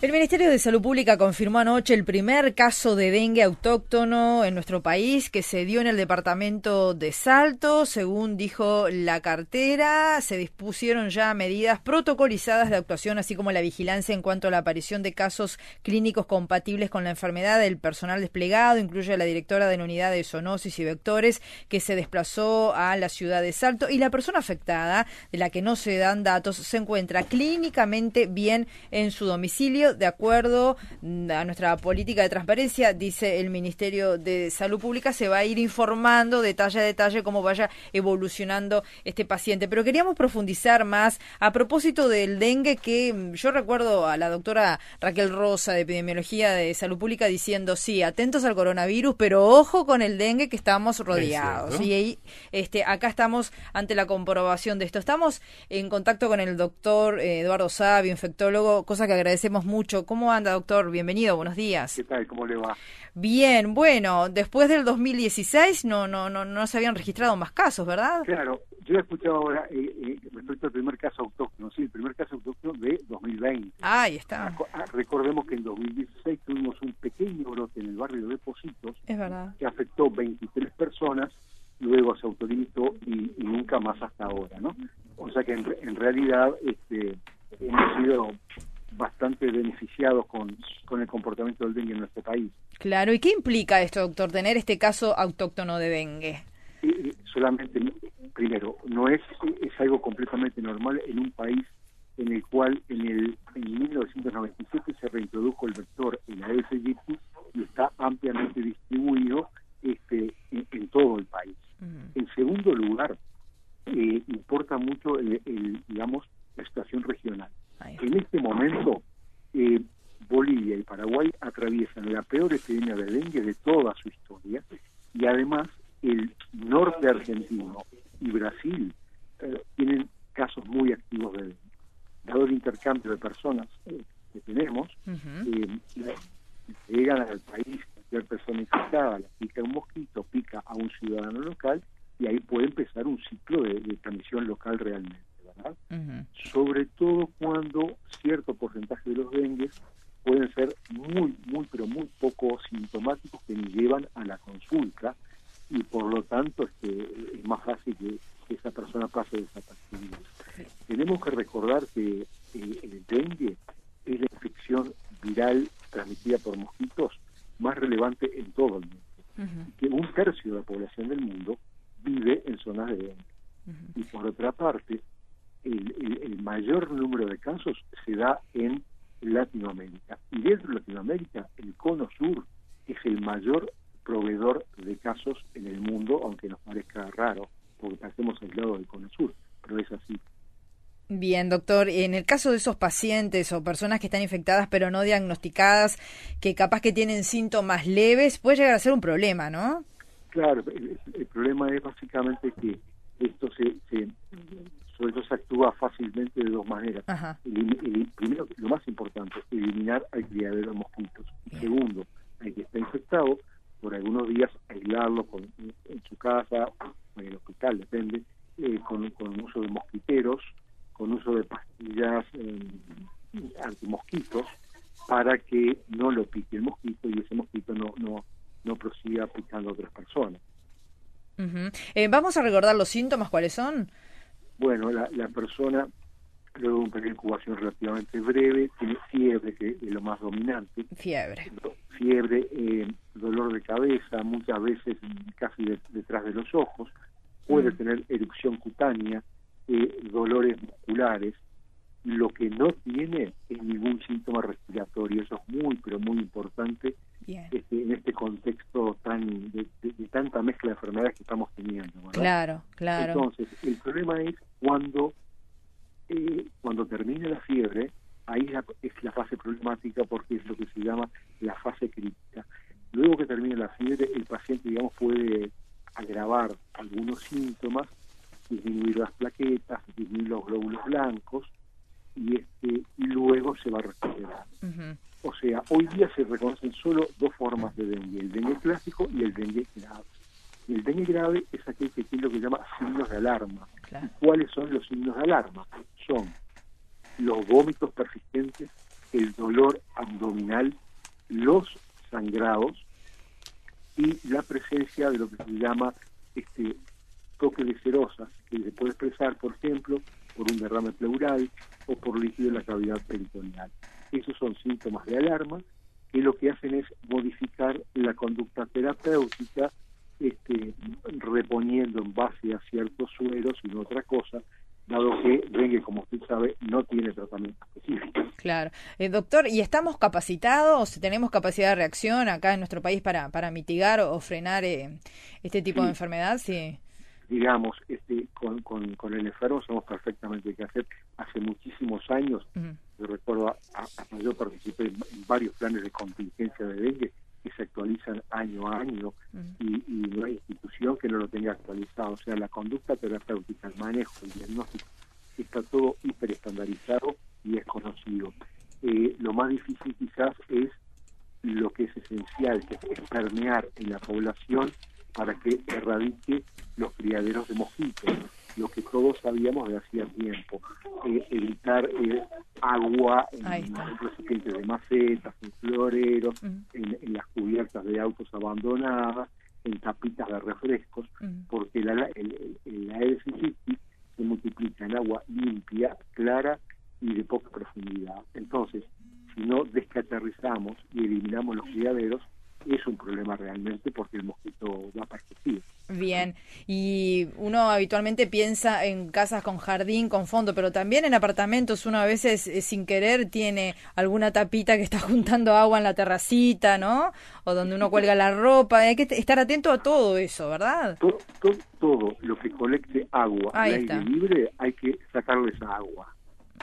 El Ministerio de Salud Pública confirmó anoche el primer caso de dengue autóctono en nuestro país que se dio en el departamento de Salto. Según dijo la cartera, se dispusieron ya medidas protocolizadas de actuación, así como la vigilancia en cuanto a la aparición de casos clínicos compatibles con la enfermedad. El personal desplegado incluye a la directora de la unidad de zoonosis y vectores que se desplazó a la ciudad de Salto y la persona afectada, de la que no se dan datos, se encuentra clínicamente bien en su domicilio de acuerdo a nuestra política de transparencia, dice el Ministerio de Salud Pública, se va a ir informando detalle a detalle cómo vaya evolucionando este paciente. Pero queríamos profundizar más a propósito del dengue, que mm, yo recuerdo a la doctora Raquel Rosa de Epidemiología de Salud Pública diciendo, sí, atentos al coronavirus, pero ojo con el dengue que estamos rodeados. Y ahí, este, acá estamos ante la comprobación de esto. Estamos en contacto con el doctor eh, Eduardo Sabio, infectólogo, cosa que agradecemos mucho mucho. ¿Cómo anda, doctor? Bienvenido, buenos días. ¿Qué tal? ¿Cómo le va? Bien, bueno, después del 2016 no no no no se habían registrado más casos, ¿verdad? Claro, yo he escuchado ahora eh, eh, respecto al primer caso autóctono, sí, el primer caso autóctono de 2020. Ah, ahí está. Ah, recordemos que en 2016 tuvimos un pequeño brote en el barrio de Positos, es verdad. que afectó 23 personas, luego se autorizó y, nunca más hasta ahora, ¿no? O sea que en, en realidad este, hemos sido bastante beneficiados con, con el comportamiento del dengue en nuestro país. Claro, ¿y qué implica esto, doctor, tener este caso autóctono de dengue? solamente, primero, no es, es algo completamente normal en un país en el cual en el en 1997 se reintrodujo el vector en la aegypti y está ampliamente distribuido este en, todo el país. En segundo lugar, eh, importa mucho el, digamos la situación regional. En este momento, eh, Bolivia y Paraguay atraviesan la peor epidemia de dengue de toda su historia y además el norte argentino y Brasil eh, tienen casos muy activos de dengue. Dado el intercambio de personas eh, que tenemos, llegan al país cualquier persona infectada, la pica un mosquito, pica a un ciudadano local y ahí puede empezar un ciclo de transmisión local realmente sobre todo cuando cierto porcentaje de los dengues pueden ser muy, muy, pero muy poco sintomáticos que ni llevan a la consulta y por lo tanto este, es más fácil que, esa desapercibida. Tenemos que recordar que eh, el dengue es la infección viral transmitida por mosquitos más relevante en todo el mundo. Que un tercio de la población del mundo vive en zonas de dengue. Y por otra parte, el, mayor número de casos se da en Latinoamérica. Y dentro de Latinoamérica, el cono sur es el mayor proveedor de casos en el mundo, aunque nos parezca raro, porque estamos aislados del cono sur, pero es así. Bien, doctor, en el caso de esos pacientes o personas que están infectadas pero no diagnosticadas, que capaz que tienen síntomas leves, puede llegar a ser un problema, ¿no? Claro, el, problema es básicamente que esto se, se sobre todo se actúa fácilmente de dos maneras. primero, lo más importante, eliminar al criadero de mosquitos. segundo, al que está infectado, por algunos días aislarlo en su casa o en el hospital, depende, eh, con, con uso de mosquiteros, con uso de pastillas eh, antimosquitos, para que no lo pique el mosquito y ese mosquito no, no, no a otras personas. Eh, vamos a recordar los síntomas, ¿cuáles son? Bueno, la, persona, luego de un periodo de incubación relativamente breve, tiene fiebre, que es lo más dominante. Fiebre. Fiebre, eh, dolor de cabeza, muchas veces casi detrás de los ojos. Puede mm. tener erupción cutánea, eh, dolores musculares. Lo que no tiene es ningún síntoma respiratorio. Eso es muy, pero muy importante este, en este contexto tan de, tanta mezcla de enfermedades que estamos teniendo. Claro, claro. Entonces, el problema es cuando eh, cuando termina la fiebre, ahí es la, fase problemática porque es lo que se llama la fase crítica. Luego que termina la fiebre, el paciente, digamos, puede agravar algunos síntomas, disminuir las plaquetas, disminuir los glóbulos blancos, y este y luego se va a recuperar. O sea, hoy día se reconocen solo dos formas de dengue, el dengue clásico y el dengue grave. El dengue grave es aquel que tiene lo que se llama signos de alarma. ¿Cuáles son los signos de alarma? Son los vómitos persistentes, el dolor abdominal, los sangrados y la presencia de lo que se llama este toque de cerosas, que se puede expresar, por ejemplo, por un derrame pleural o por líquido en la cavidad peritoneal. Esos son síntomas de alarma que lo que hacen es modificar la conducta terapéutica este, reponiendo en base a ciertos sueros y no otra cosa, dado que dengue, como usted sabe, no tiene tratamiento específico. Claro. Eh, doctor, ¿y estamos capacitados? ¿Tenemos capacidad de reacción acá en nuestro país para, para mitigar o frenar eh, este tipo de enfermedad? Sí. Digamos, este, con, con, con, el enfermo sabemos perfectamente qué hacer. Hace muchísimos años, yo recuerdo, hasta yo participé en varios planes de contingencia de dengue, que se actualizan año a año y, no hay institución que no lo tenga actualizado. O sea, la conducta terapéutica, el manejo, el diagnóstico, está todo hiperestandarizado y es conocido. Eh, lo más difícil quizás es lo que es esencial, que es permear en la población para que erradique los criaderos de mosquitos, lo que todos sabíamos de hacía tiempo, eh, evitar eh, agua en, recipientes de macetas, en floreros, en, las cubiertas de autos abandonadas, en tapitas de refrescos, porque la, el, el, Aedes se multiplica en agua limpia, clara y de poca profundidad. Entonces, si no descaterizamos y eliminamos los criaderos, es un problema realmente porque el mosquito va parecido. Y uno habitualmente piensa en casas con jardín, con fondo, pero también en apartamentos uno a veces eh, sin querer tiene alguna tapita que está juntando agua en la terracita, ¿no? O donde uno cuelga la ropa, hay que estar atento a todo eso, ¿verdad? Todo, todo, lo que colecte agua al aire libre hay que sacarle esa agua.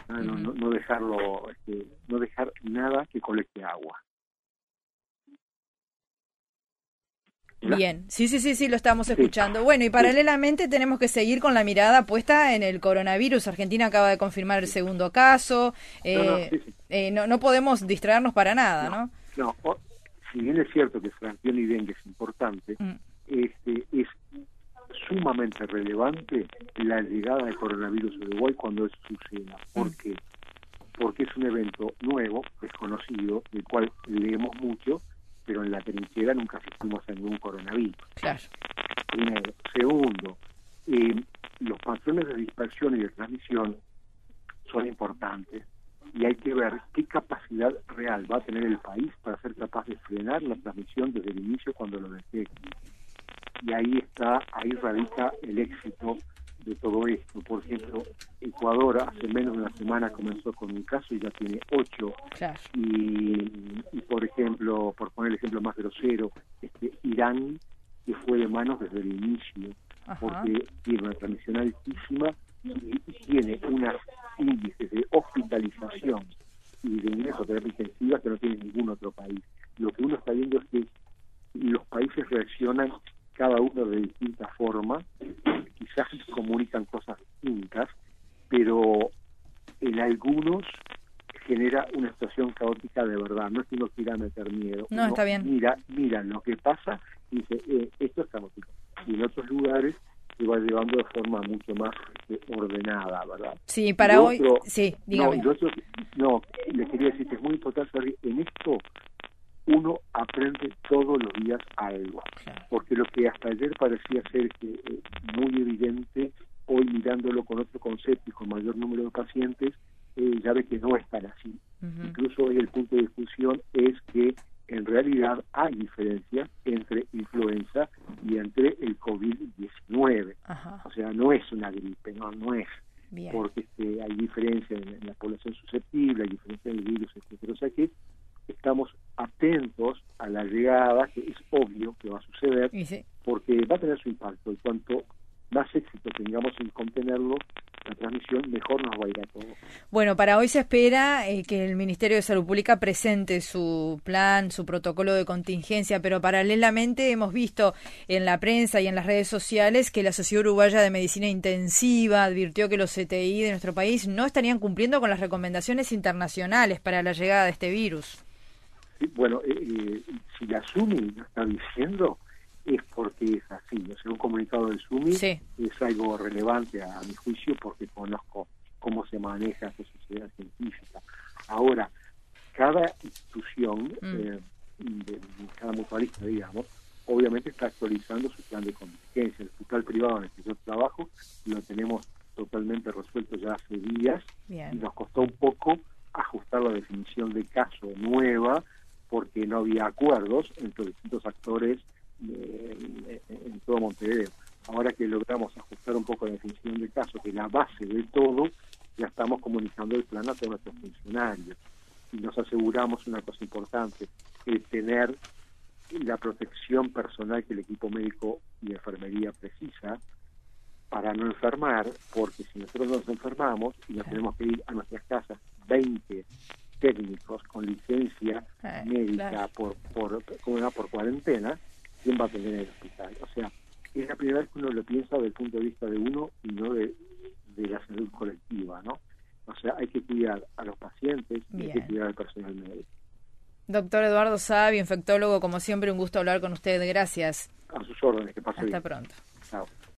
Ah, no, no, no, dejarlo, este, no dejar nada que colecte agua. Bien, sí, sí, sí, sí, lo estamos escuchando. Bueno, y paralelamente tenemos que seguir con la mirada puesta en el coronavirus. Argentina acaba de confirmar el segundo caso. Eh, eh, no, no, podemos distraernos para nada, ¿no? No, si bien es cierto que Franción y dengue es importante, mm. este, es sumamente relevante la llegada del coronavirus a Uruguay cuando eso suceda. ¿Por mm. qué? Porque es un evento nuevo, desconocido, del cual leemos mucho, pero en la trinchera nunca asistimos a ningún coronavirus. Claro. Primero. Segundo, eh, los patrones de dispersión y de transmisión son importantes y hay que ver qué capacidad real va a tener el país para ser capaz de frenar la transmisión desde el inicio cuando lo detecte. Y ahí está, ahí radica el éxito de todo esto. Por ejemplo, Ecuador hace menos de una semana comenzó con un caso y ya tiene ocho. Y, y, por ejemplo, por poner el ejemplo más grosero, este Irán, que fue de manos desde el inicio, porque tiene una transmisión altísima y tiene unos índices de hospitalización y de ingreso a terapia intensiva que no tiene ningún otro país. Lo que uno está viendo es que los países reaccionan cada uno de distintas formas quizás comunican cosas distintas, pero en algunos genera una situación caótica de verdad. No es que uno quiera meter miedo. No, está bien. Mira, mira lo que pasa y dice, eh, esto es caótico. Y en otros lugares se va llevando de forma mucho más este, ordenada, ¿verdad? Sí, para hoy, sí, dígame. No, no, le quería decir que es muy importante en esto uno aprende todos los días algo, porque lo que hasta ayer parecía ser eh, muy evidente, hoy mirándolo con otro concepto y con mayor número de pacientes, eh, ya ve que no es tan así. Incluso hoy el punto de discusión es que en realidad hay diferencia entre influenza y entre el COVID-19. O sea, no es una gripe, no, no es. Porque este, hay diferencia en, la población susceptible, hay diferencia en el virus, etc. O sea que estamos atentos a la llegada, que es obvio que va a suceder, porque va a tener su impacto y cuanto más éxito tengamos en contenerlo, la transmisión, mejor nos va a ir a todos. Bueno, para hoy se espera eh, que el Ministerio de Salud Pública presente su plan, su protocolo de contingencia, pero paralelamente hemos visto en la prensa y en las redes sociales que la Sociedad Uruguaya de Medicina Intensiva advirtió que los CTI de nuestro país no estarían cumpliendo con las recomendaciones internacionales para la llegada de este virus bueno, eh, eh, si la SUMI lo está diciendo, es porque es así. O sea, un comunicado del SUMI es algo relevante a, mi juicio porque conozco cómo se maneja esa sociedad científica. Ahora, cada institución, Mm. eh, de, cada mutualista, digamos, obviamente está actualizando su plan de contingencia. El hospital privado en el que yo trabajo lo tenemos totalmente resuelto ya hace días Bien. y nos costó un poco ajustar la definición de caso nueva no había acuerdos entre distintos actores eh, en, todo Montevideo. Ahora que logramos ajustar un poco la definición de caso, que es la base de todo, ya estamos comunicando el plan a todos nuestros funcionarios y nos aseguramos una cosa importante, el tener la protección personal que el equipo médico y enfermería precisa para no enfermar, porque si nosotros nos enfermamos y nos tenemos que ir a nuestras casas 20 técnicos con licencia Eh, médica claro. por por por cuarentena, ¿quién va a atender en el hospital? O sea, es la primera vez que uno lo piensa desde el punto de vista de uno y no de, de la salud colectiva, ¿no? O sea, hay que cuidar a los pacientes y hay que cuidar al personal médico. Doctor Eduardo Sabi, infectólogo, como siempre, un gusto hablar con usted. Gracias. A sus órdenes, que pase Hasta bien. pronto. Chao.